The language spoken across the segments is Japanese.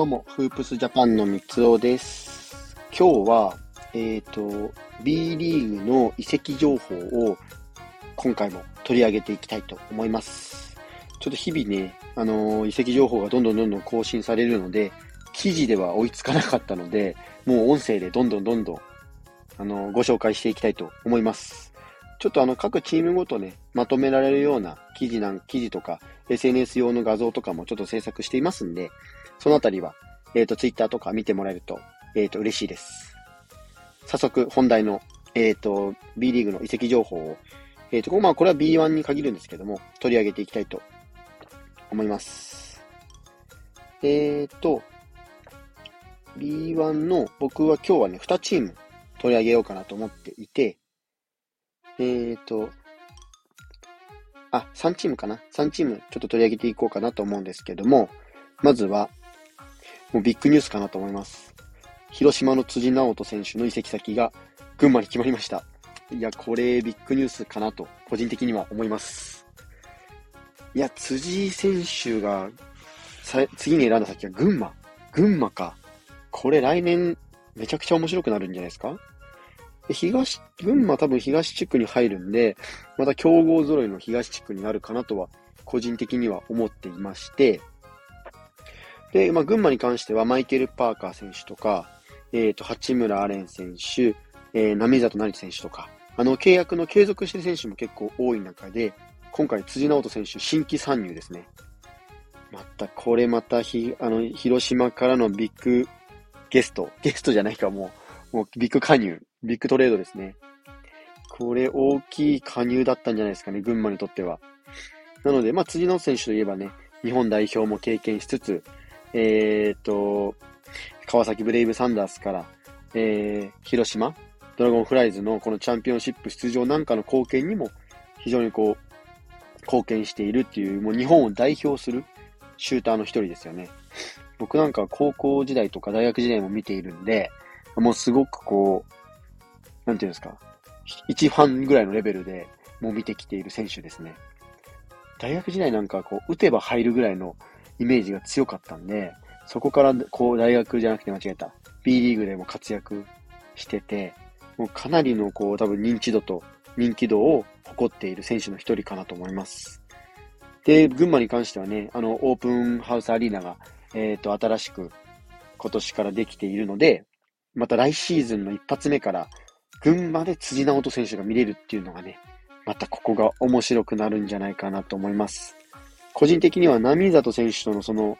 どうも、フープスジャパンの三つおです。今日は、えっ、ー、と、B リーグの移籍情報を今回も取り上げていきたいと思います。ちょっと日々ね、あのー、移籍情報がどんどんどんどん更新されるので、記事では追いつかなかったので、もう音声でどんどんどんどん、あのー、ご紹介していきたいと思います。ちょっとあの、各チームごとね、まとめられるような記事なん、記事とか、SNS 用の画像とかもちょっと制作していますんで、そのあたりは、えっ、ー、と、Twitter とか見てもらえると、えっ、ー、と、嬉しいです。早速、本題の、えっ、ー、と、B リーグの移籍情報を、えっ、と、まあ、これは B1 に限るんですけども、取り上げていきたいと思います。えっ、と、B1 の僕は今日はね、2チーム取り上げようかなと思っていて、えっ、と、あ、3チームかな ?3 チームちょっと取り上げていこうかなと思うんですけども、まずは、もうビッグニュースかなと思います。広島の辻直人選手の移籍先が群馬に決まりました。いや、これビッグニュースかなと、個人的には思います。いや、辻選手が次に選んだ先は群馬。群馬か。これ来年めちゃくちゃ面白くなるんじゃないですか？東、群馬多分東地区に入るんで、また強豪揃いの東地区になるかなとは、個人的には思っていまして、で、まあ、群馬に関してはマイケル・パーカー選手とか、えっ、ー、と、八村アレン選手、えー、波里成選手とか、あの、契約の継続してる選手も結構多い中で、今回辻直人選手新規参入ですね。また、これまたひ、あの、広島からのビッグゲスト、ゲストじゃないか、もう、もうビッグ加入、ビッグトレードですね。これ大きい加入だったんじゃないですかね、群馬にとっては。なので、まあ、辻直選手といえばね、日本代表も経験しつつ、えっ、と、川崎ブレイブサンダースから、えー、広島、ドラゴンフライズのこのチャンピオンシップ出場なんかの貢献にも非常にこう、貢献しているっていう、もう日本を代表するシューターの一人ですよね。僕なんか高校時代とか大学時代も見ているんで、もうすごくこう、なんていうんですか、一ファンぐらいのレベルでもう見てきている選手ですね。大学時代なんかこう、打てば入るぐらいのイメージが強かったんで、そこからこう大学じゃなくて間違えた。B リーグでも活躍してて、もうかなりのこう多分認知度と人気度を誇っている選手の一人かなと思います。で、群馬に関してはね、あの、オープンハウスアリーナが、えっ、ー、と、新しく今年からできているので、また来シーズンの一発目から、群馬で辻直人選手が見れるっていうのがね、またここが面白くなるんじゃないかなと思います。個人的には波里選手とのその、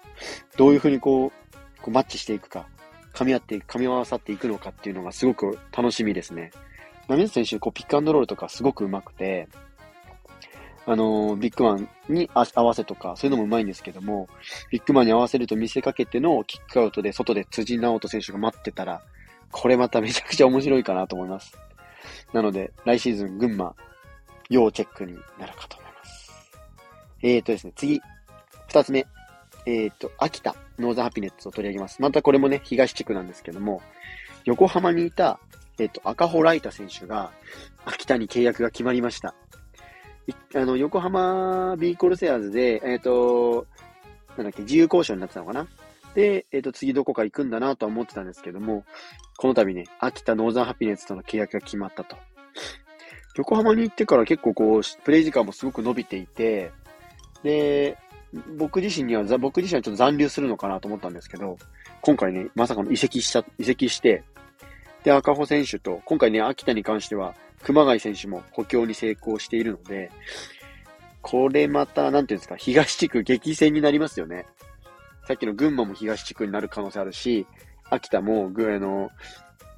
どういうふうにこう、こうマッチしていくか、噛み合って、噛み合わさっていくのかっていうのがすごく楽しみですね。波里選手、こう、ピックアンドロールとかすごく上手くて、あの、ビッグマンに合わせとか、そういうのも上手いんですけども、ビッグマンに合わせると見せかけてのキックアウトで外で辻直人選手が待ってたら、これまためちゃくちゃ面白いかなと思います。なので、来シーズン群馬、要チェックになるかと思いますえっ、ー、とですね、次。二つ目。えっ、ー、と、秋田、ノーザハピネッツを取り上げます。またこれもね、東地区なんですけども、横浜にいた、えっ、ー、と、赤穂ライタ選手が、秋田に契約が決まりました。あの、横浜ビーコルセアーズで、えっ、と、なんだっけ、自由交渉になってたのかなで、えっ、と、次どこか行くんだなとは思ってたんですけども、この度ね、秋田ノーザンハピネッツとの契約が決まったと。横浜に行ってから結構こう、プレイ時間もすごく伸びていて、で、僕自身には、僕自身はちょっと残留するのかなと思ったんですけど、今回ね、まさかの移籍しちゃ、移籍して、で、赤穂選手と、今回ね、秋田に関しては、熊谷選手も補強に成功しているので、これまた、なんていうんですか、東地区激戦になりますよね。さっきの群馬も東地区になる可能性あるし、秋田も、ぐあの、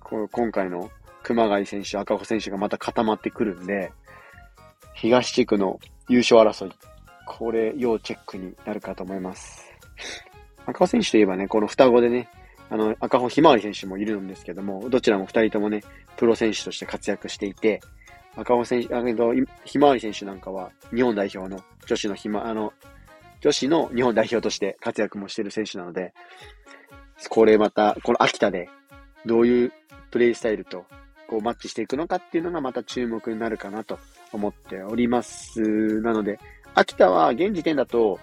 こう今回の熊谷選手、赤穂選手がまた固まってくるんで、東地区の優勝争い、これ、要チェックになるかと思います。赤穂選手といえばね、この双子でね、あの、赤穂ひまわり選手もいるんですけども、どちらも二人ともね、プロ選手として活躍していて、赤穂選手、あの、ひまわり選手なんかは、日本代表の女子のひま、あの、女子の日本代表として活躍もしている選手なので、これまた、この秋田で、どういうプレイスタイルと、こうマッチしていくのかっていうのがまた注目になるかなと思っております。なので、秋田は現時点だと、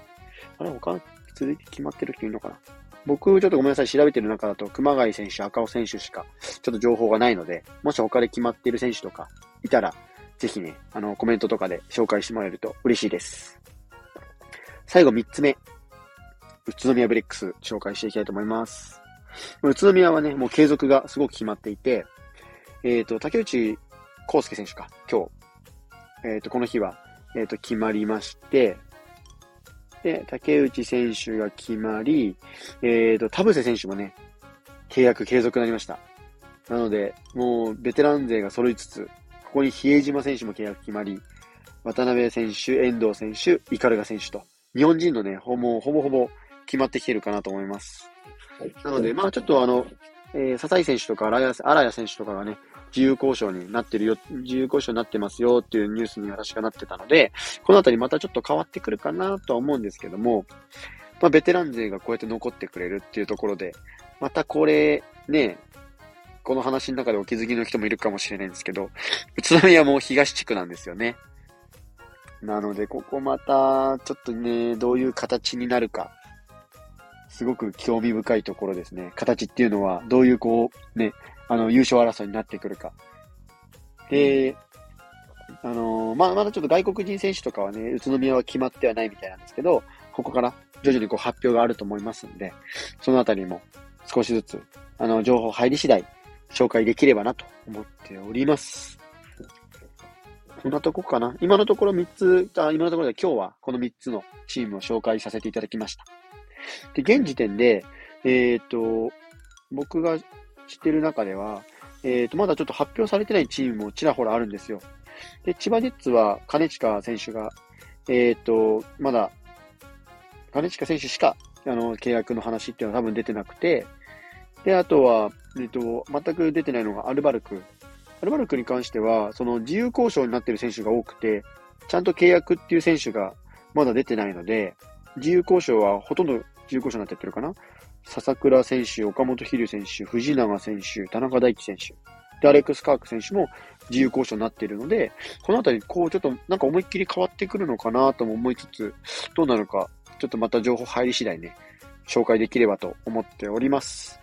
あれ、他続いて決まってる人いるのかな？僕ちょっとごめんなさい、調べてる中だと、熊谷選手、赤尾選手しか、ちょっと情報がないので、もし他で決まっている選手とかいたら、ぜひね、あの、コメントとかで紹介してもらえると嬉しいです。最後3つ目。宇都宮ブレックス紹介していきたいと思います。宇都宮はね、もう継続がすごく決まっていて、えっ、ー、と、竹内康介選手か、今日、えっ、ー、と、この日は、えっ、ー、と、決まりまして、で、竹内選手が決まり、えっ、と、田臥選手もね、契約継続になりました。なので、もう、ベテラン勢が揃いつつ、ここに比江島選手も契約決まり、渡辺選手、遠藤選手、イカルガ選手と、日本人のね、ほぼほぼほぼ決まってきてるかなと思います。なので、まあちょっとあの、えー、笹井選手とか荒谷選手とかがね、自由交渉になってるよ、自由交渉になってますよっていうニュースに私がなってたので、このあたりまたちょっと変わってくるかなとは思うんですけども、まあベテラン勢がこうやって残ってくれるっていうところで、またこれ、ね、この話の中でお気づきの人もいるかもしれないんですけど、宇都宮も東地区なんですよね。なので、ここまた、ちょっとね、どういう形になるか、すごく興味深いところですね。形っていうのは、どういうこう、ね、あの、優勝争いになってくるか。で、あのー、まあ、まだちょっと外国人選手とかはね、宇都宮は決まってはないみたいなんですけど、ここから徐々にこう発表があると思いますんで、そのあたりも少しずつ、あの、情報入り次第、紹介できればなと思っております。こんなとこかな？今のところ3つ、あ今のところで今日はこの3つのチームを紹介させていただきました。で、現時点で、えっ、ー、と、僕が知ってる中では、えっ、ー、と、まだちょっと発表されてないチームもちらほらあるんですよ。で、千葉ジェッツは金近選手が、えっ、ー、と、まだ、金近選手しか、あの、契約の話っていうのは多分出てなくて、で、あとは、えっ、と、全く出てないのがアルバルク。アルバルクに関しては、その自由交渉になっている選手が多くて、ちゃんと契約っていう選手がまだ出てないので、自由交渉はほとんど自由交渉になってってるかな？笹倉選手、岡本飛龍選手、藤永選手、田中大輝選手、で、アレックス・カーク選手も自由交渉になっているので、このあたり、こう、ちょっとなんか思いっきり変わってくるのかなとも思いつつ、どうなるか、ちょっとまた情報入り次第ね、紹介できればと思っております。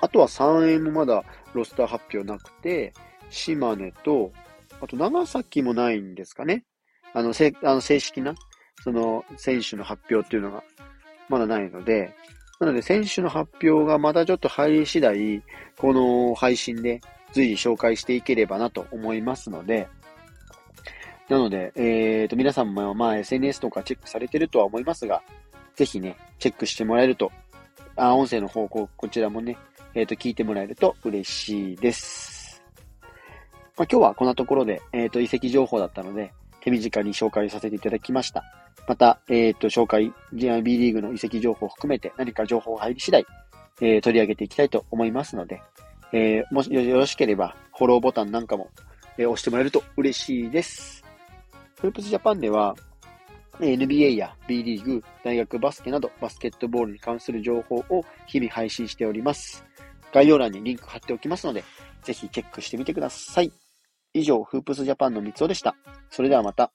あとは3円もまだロスター発表なくて、島根と、あと長崎もないんですかね。あの、せあの正式な、その、選手の発表っていうのが、まだないので、なので、選手の発表がまたちょっと入り次第、この配信で随時紹介していければなと思いますので、なので、えーと、皆さんもまあ SNS とかチェックされてるとは思いますが、ぜひね、チェックしてもらえると、あ音声の方向、こちらもね、えっ、ー、と、聞いてもらえると嬉しいです。まあ、今日はこんなところで、えっ、ー、と、遺跡情報だったので、手短に紹介させていただきました。また、えっ、ー、と、紹介、B リーグの移籍情報を含めて何か情報が入り次第、えー、取り上げていきたいと思いますので、えー、もしよろしければ、フォローボタンなんかも、えー、押してもらえると嬉しいです。フープスジャパンでは、NBA や B リーグ、大学バスケなどバスケットボールに関する情報を日々配信しております。概要欄にリンク貼っておきますので、ぜひチェックしてみてください。以上、フープスジャパンの三つおでした。それではまた。